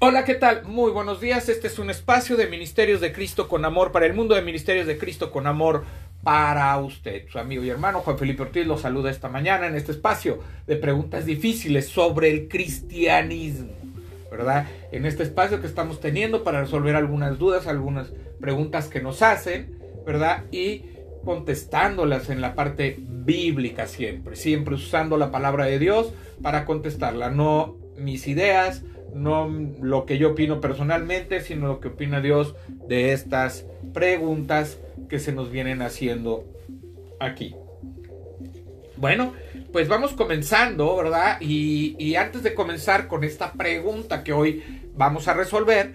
Hola, ¿qué tal? Muy buenos días. Este es un espacio de Ministerios de Cristo con Amor para el mundo de Ministerios de Cristo con Amor para usted. Su amigo y hermano Juan Felipe Ortiz lo saluda esta mañana en este espacio de preguntas difíciles sobre el cristianismo, ¿verdad? En este espacio que estamos teniendo para resolver algunas dudas, algunas preguntas que nos hacen, ¿verdad? Y contestándolas en la parte bíblica siempre, siempre usando la palabra de Dios para contestarla, no mis ideas, no lo que yo opino personalmente, sino lo que opina Dios de estas preguntas que se nos vienen haciendo aquí. Bueno, pues vamos comenzando, ¿verdad? Y, antes de comenzar con esta pregunta que hoy vamos a resolver,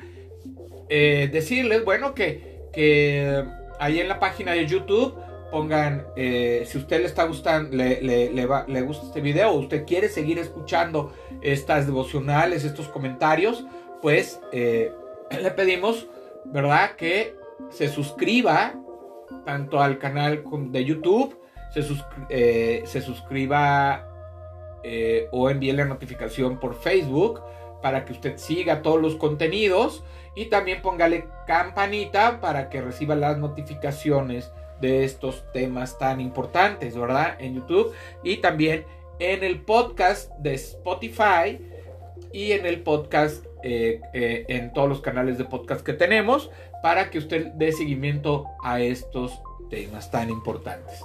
eh, decirles, bueno, que, que ahí en la página de YouTube pongan, eh, si usted le está gustando, le, le, gusta este video usted quiere seguir escuchando estas devocionales, estos comentarios, pues eh, le pedimos, ¿verdad? Que se suscriba tanto al canal de YouTube, se, eh, se suscriba o envíe la notificación por Facebook para que usted siga todos los contenidos y también póngale campanita para que reciba las notificaciones de estos temas tan importantes, ¿verdad? En YouTube y también en el podcast de Spotify y en el podcast, eh, eh, en todos los canales de podcast que tenemos, para que usted dé seguimiento a estos temas tan importantes.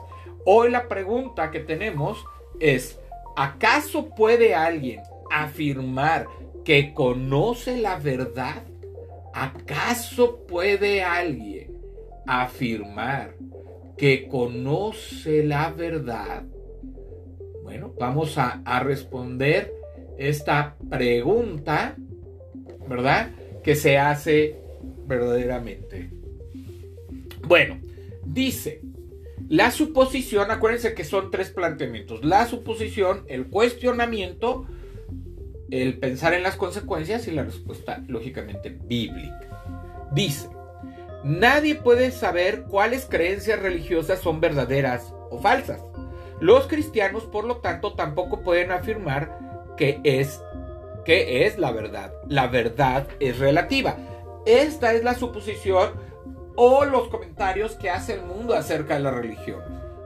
Hoy la pregunta que tenemos es, ¿acaso puede alguien afirmar que conoce la verdad? ¿Acaso puede alguien afirmar que conoce la verdad? Bueno, vamos a, responder esta pregunta, ¿verdad? Que se hace verdaderamente. Bueno, dice, la suposición, acuérdense que son tres planteamientos. La suposición, el cuestionamiento, el pensar en las consecuencias y la respuesta, lógicamente, bíblica. Dice, Nadie puede saber cuáles creencias religiosas son verdaderas o falsas. Los cristianos, por lo tanto, tampoco pueden afirmar que es, que es la verdad. La verdad es relativa. Esta es la suposición o los comentarios que hace el mundo acerca de la religión,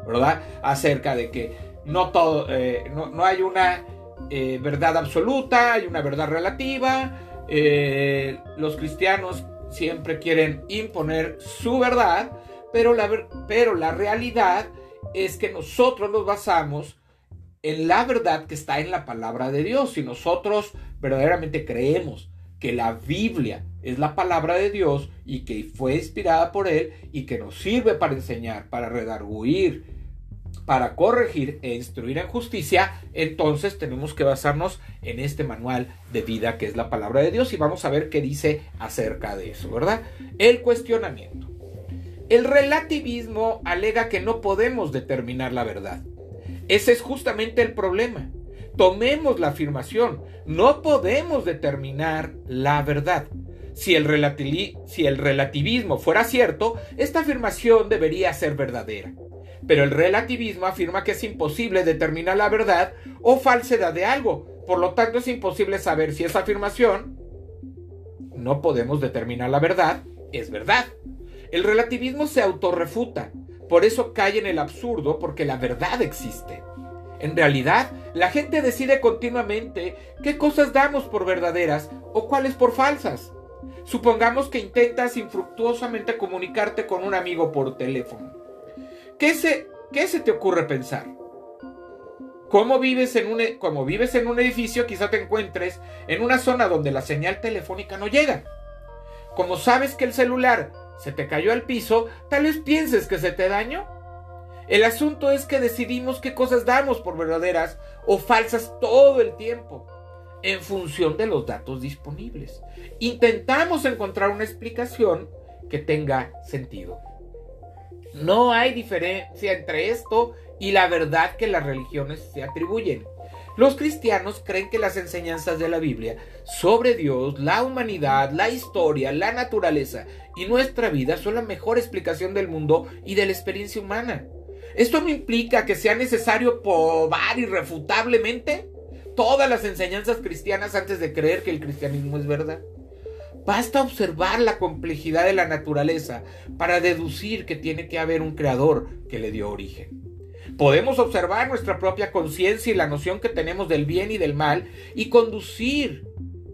¿verdad? Acerca de que no, todo, eh, no, hay una eh, verdad absoluta, hay una verdad relativa. Eh, los cristianos siempre quieren imponer su verdad, pero la, pero la realidad es que nosotros nos basamos en la verdad que está en la palabra de Dios. Si nosotros verdaderamente creemos que la Biblia es la palabra de Dios y que fue inspirada por Él y que nos sirve para enseñar, para redarguir, para corregir e instruir en justicia, entonces tenemos que basarnos en este manual de vida que es la palabra de Dios y vamos a ver qué dice acerca de eso, ¿verdad? El cuestionamiento. El relativismo alega que no podemos determinar la verdad. Ese es justamente el problema. Tomemos la afirmación, no podemos determinar la verdad. Si el, si el relativismo fuera cierto, esta afirmación debería ser verdadera pero el relativismo afirma que es imposible determinar la verdad o falsedad de algo. Por lo tanto, es imposible saber si esa afirmación, no podemos determinar la verdad, es verdad. El relativismo se autorrefuta, por eso cae en el absurdo porque la verdad existe. En realidad, la gente decide continuamente qué cosas damos por verdaderas o cuáles por falsas. Supongamos que intentas infructuosamente comunicarte con un amigo por teléfono. ¿Qué se, qué se te ocurre pensar? ¿Cómo vives en un, e, como vives en un edificio, quizá te encuentres en una zona donde la señal telefónica no llega. Como sabes que el celular se te cayó al piso, tal vez pienses que se te dañó. El asunto es que decidimos qué cosas damos por verdaderas o falsas todo el tiempo, en función de los datos disponibles. Intentamos encontrar una explicación que tenga sentido. No hay diferencia entre esto y la verdad que las religiones se atribuyen. Los cristianos creen que las enseñanzas de la Biblia sobre Dios, la humanidad, la historia, la naturaleza y nuestra vida son la mejor explicación del mundo y de la experiencia humana. Esto no implica que sea necesario probar irrefutablemente todas las enseñanzas cristianas antes de creer que el cristianismo es verdad. Basta observar la complejidad de la naturaleza para deducir que tiene que haber un creador que le dio origen. Podemos observar nuestra propia conciencia y la noción que tenemos del bien y del mal y conducir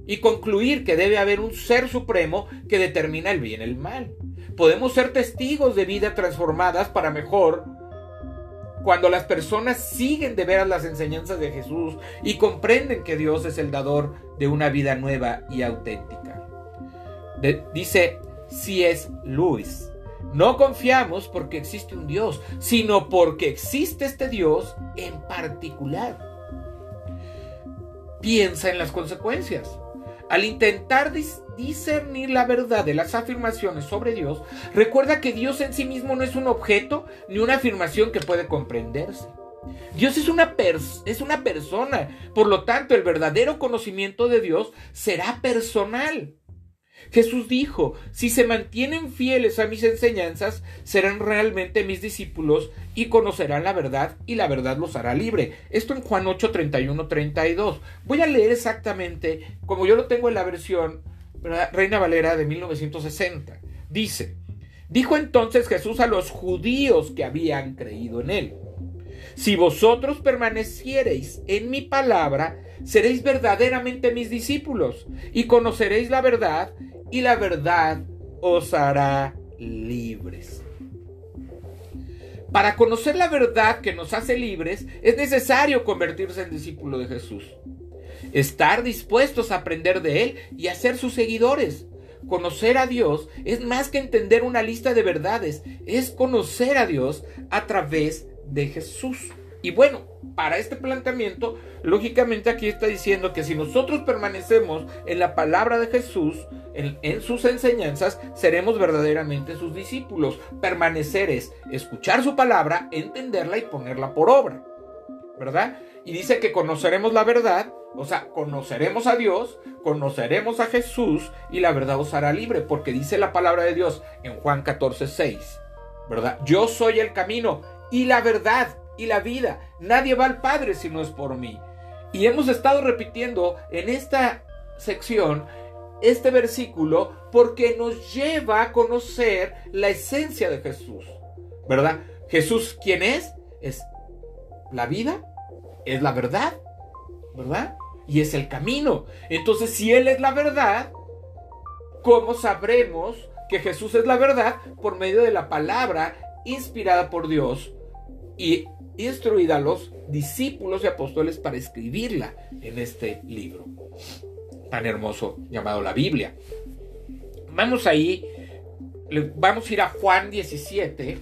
y concluir que debe haber un ser supremo que determina el bien y el mal. Podemos ser testigos de vida transformadas para mejor cuando las personas siguen de veras las enseñanzas de Jesús y comprenden que Dios es el dador de una vida nueva y auténtica. Dice si es Luis. No confiamos porque existe un Dios, sino porque existe este Dios en particular. Piensa en las consecuencias. Al intentar discernir la verdad de las afirmaciones sobre Dios, recuerda que Dios en sí mismo no es un objeto ni una afirmación que puede comprenderse. Dios es una, es una persona, por lo tanto el verdadero conocimiento de Dios será personal. Jesús dijo, si se mantienen fieles a mis enseñanzas, serán realmente mis discípulos y conocerán la verdad y la verdad los hará libre. Esto en Juan 8, 31, 32. Voy a leer exactamente como yo lo tengo en la versión Reina Valera de 1960. Dice, dijo entonces Jesús a los judíos que habían creído en él. Si vosotros permaneciereis en mi palabra, seréis verdaderamente mis discípulos y conoceréis la verdad y la verdad os hará libres. Para conocer la verdad que nos hace libres es necesario convertirse en discípulo de Jesús. Estar dispuestos a aprender de Él y a ser sus seguidores. Conocer a Dios es más que entender una lista de verdades, es conocer a Dios a través de Jesús. Y bueno, para este planteamiento, lógicamente aquí está diciendo que si nosotros permanecemos en la palabra de Jesús, en, sus enseñanzas, seremos verdaderamente sus discípulos. Permanecer es escuchar su palabra, entenderla y ponerla por obra. ¿Verdad? Y dice que conoceremos la verdad, o sea, conoceremos a Dios, conoceremos a Jesús y la verdad os hará libre, porque dice la palabra de Dios en Juan 14, 6. ¿Verdad? Yo soy el camino y la verdad y la vida. Nadie va al Padre si no es por mí. Y hemos estado repitiendo en esta sección este versículo porque nos lleva a conocer la esencia de Jesús. ¿Verdad? Jesús, ¿quién es? Es la vida, es la verdad, ¿verdad? Y es el camino. Entonces, si Él es la verdad, ¿cómo sabremos que Jesús es la verdad? Por medio de la palabra inspirada por Dios y instruida a los discípulos y apóstoles para escribirla en este libro tan hermoso llamado la Biblia. Vamos ahí, vamos a ir a Juan 17,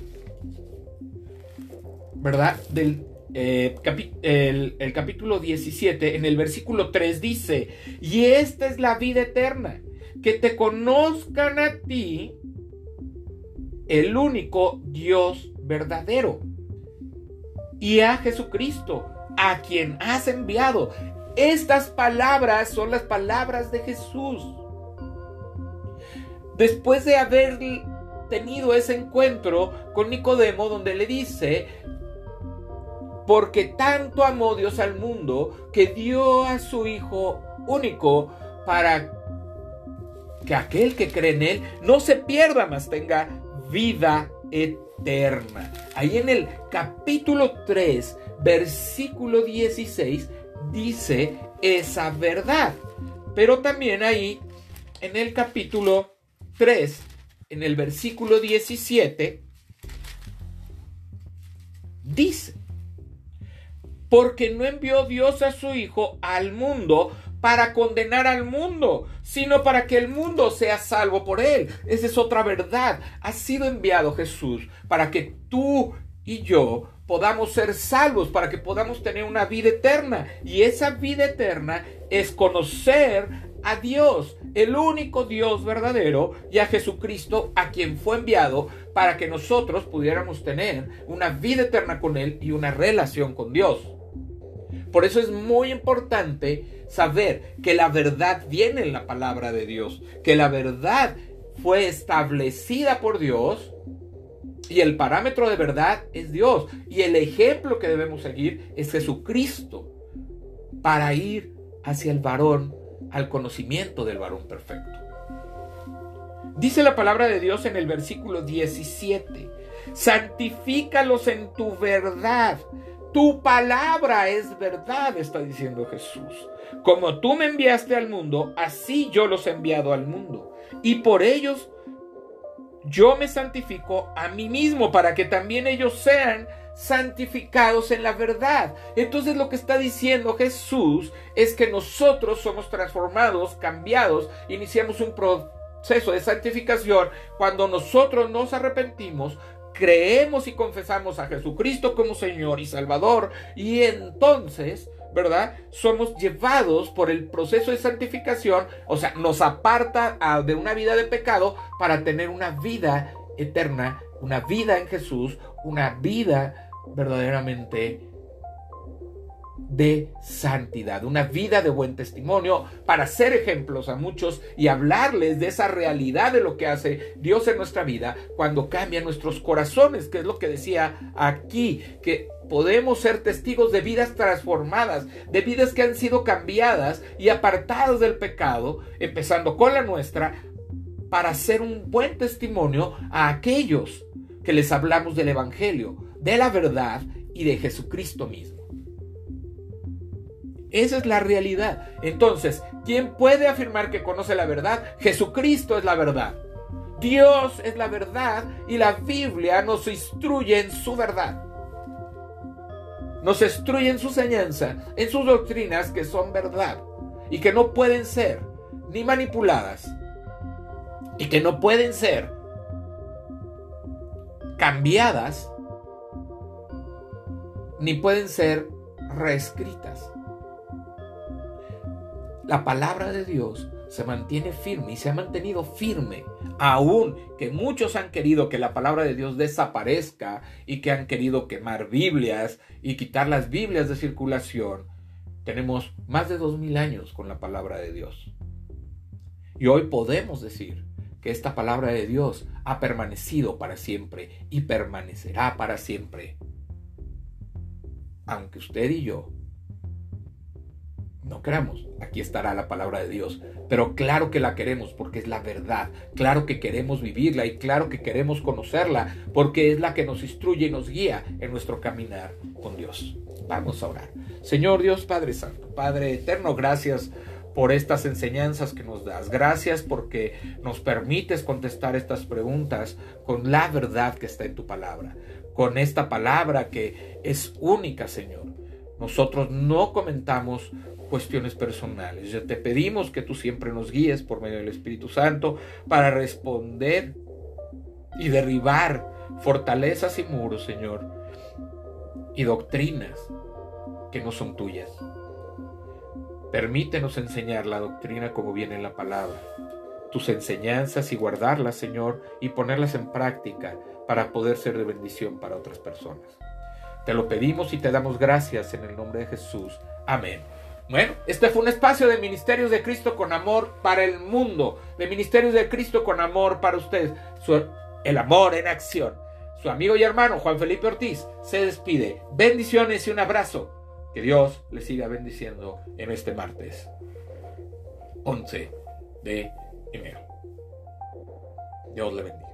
¿verdad? Del eh, el, el, capítulo 17, en el versículo 3 dice, y esta es la vida eterna, que te conozcan a ti, el único Dios verdadero y a Jesucristo, a quien has enviado. Estas palabras son las palabras de Jesús. Después de haber tenido ese encuentro con Nicodemo donde le dice, porque tanto amó Dios al mundo que dio a su Hijo único para que aquel que cree en Él no se pierda, mas tenga vida eterna. Ahí en el capítulo 3, versículo 16, dice esa verdad. Pero también ahí, en el capítulo 3, en el versículo 17, dice, porque no envió Dios a su Hijo al mundo para condenar al mundo, sino para que el mundo sea salvo por él. Esa es otra verdad. Ha sido enviado Jesús para que tú y yo podamos ser salvos, para que podamos tener una vida eterna. Y esa vida eterna es conocer a Dios, el único Dios verdadero, y a Jesucristo, a quien fue enviado para que nosotros pudiéramos tener una vida eterna con Él y una relación con Dios. Por eso es muy importante saber que la verdad viene en la palabra de Dios, que la verdad fue establecida por Dios y el parámetro de verdad es Dios. Y el ejemplo que debemos seguir es Jesucristo para ir hacia el varón, al conocimiento del varón perfecto. Dice la palabra de Dios en el versículo 17, santifícalos en tu verdad. Tu palabra es verdad, está diciendo Jesús. Como tú me enviaste al mundo, así yo los he enviado al mundo. Y por ellos yo me santifico a mí mismo, para que también ellos sean santificados en la verdad. Entonces lo que está diciendo Jesús es que nosotros somos transformados, cambiados, iniciamos un proceso de santificación cuando nosotros nos arrepentimos, creemos y confesamos a Jesucristo como Señor y Salvador y entonces, ¿verdad? Somos llevados por el proceso de santificación, o sea, nos aparta de una vida de pecado para tener una vida eterna, una vida en Jesús, una vida verdaderamente de santidad, una vida de buen testimonio para ser ejemplos a muchos y hablarles de esa realidad de lo que hace Dios en nuestra vida cuando cambia nuestros corazones, que es lo que decía aquí, que podemos ser testigos de vidas transformadas, de vidas que han sido cambiadas y apartadas del pecado, empezando con la nuestra, para ser un buen testimonio a aquellos que les hablamos del Evangelio, de la verdad y de Jesucristo mismo. Esa es la realidad. Entonces, ¿quién puede afirmar que conoce la verdad? Jesucristo es la verdad. Dios es la verdad y la Biblia nos instruye en su verdad. Nos instruye en su enseñanza, en sus doctrinas que son verdad y que no pueden ser ni manipuladas y que no pueden ser cambiadas ni pueden ser reescritas. La palabra de Dios se mantiene firme y se ha mantenido firme, aun que muchos han querido que la palabra de Dios desaparezca y que han querido quemar Biblias y quitar las Biblias de circulación. Tenemos más de dos mil años con la palabra de Dios. Y hoy podemos decir que esta palabra de Dios ha permanecido para siempre y permanecerá para siempre aunque usted y yo no queramos, aquí estará la palabra de Dios. Pero claro que la queremos porque es la verdad. Claro que queremos vivirla y claro que queremos conocerla porque es la que nos instruye y nos guía en nuestro caminar con Dios. Vamos a orar. Señor Dios Padre Santo, Padre Eterno, gracias por estas enseñanzas que nos das. Gracias porque nos permites contestar estas preguntas con la verdad que está en tu palabra con esta palabra que es única, Señor. Nosotros no comentamos cuestiones personales. Ya te pedimos que tú siempre nos guíes por medio del Espíritu Santo para responder y derribar fortalezas y muros, Señor, y doctrinas que no son tuyas. Permítenos enseñar la doctrina como viene en la palabra, tus enseñanzas y guardarlas, Señor, y ponerlas en práctica para poder ser de bendición para otras personas. Te lo pedimos y te damos gracias en el nombre de Jesús. Amén. Bueno, este fue un espacio de Ministerios de Cristo con amor para el mundo, de Ministerios de Cristo con amor para ustedes. el amor en acción. Su amigo y hermano Juan Felipe Ortiz se despide. Bendiciones y un abrazo. Que Dios le siga bendiciendo en este martes 11 de enero. Dios le bendiga.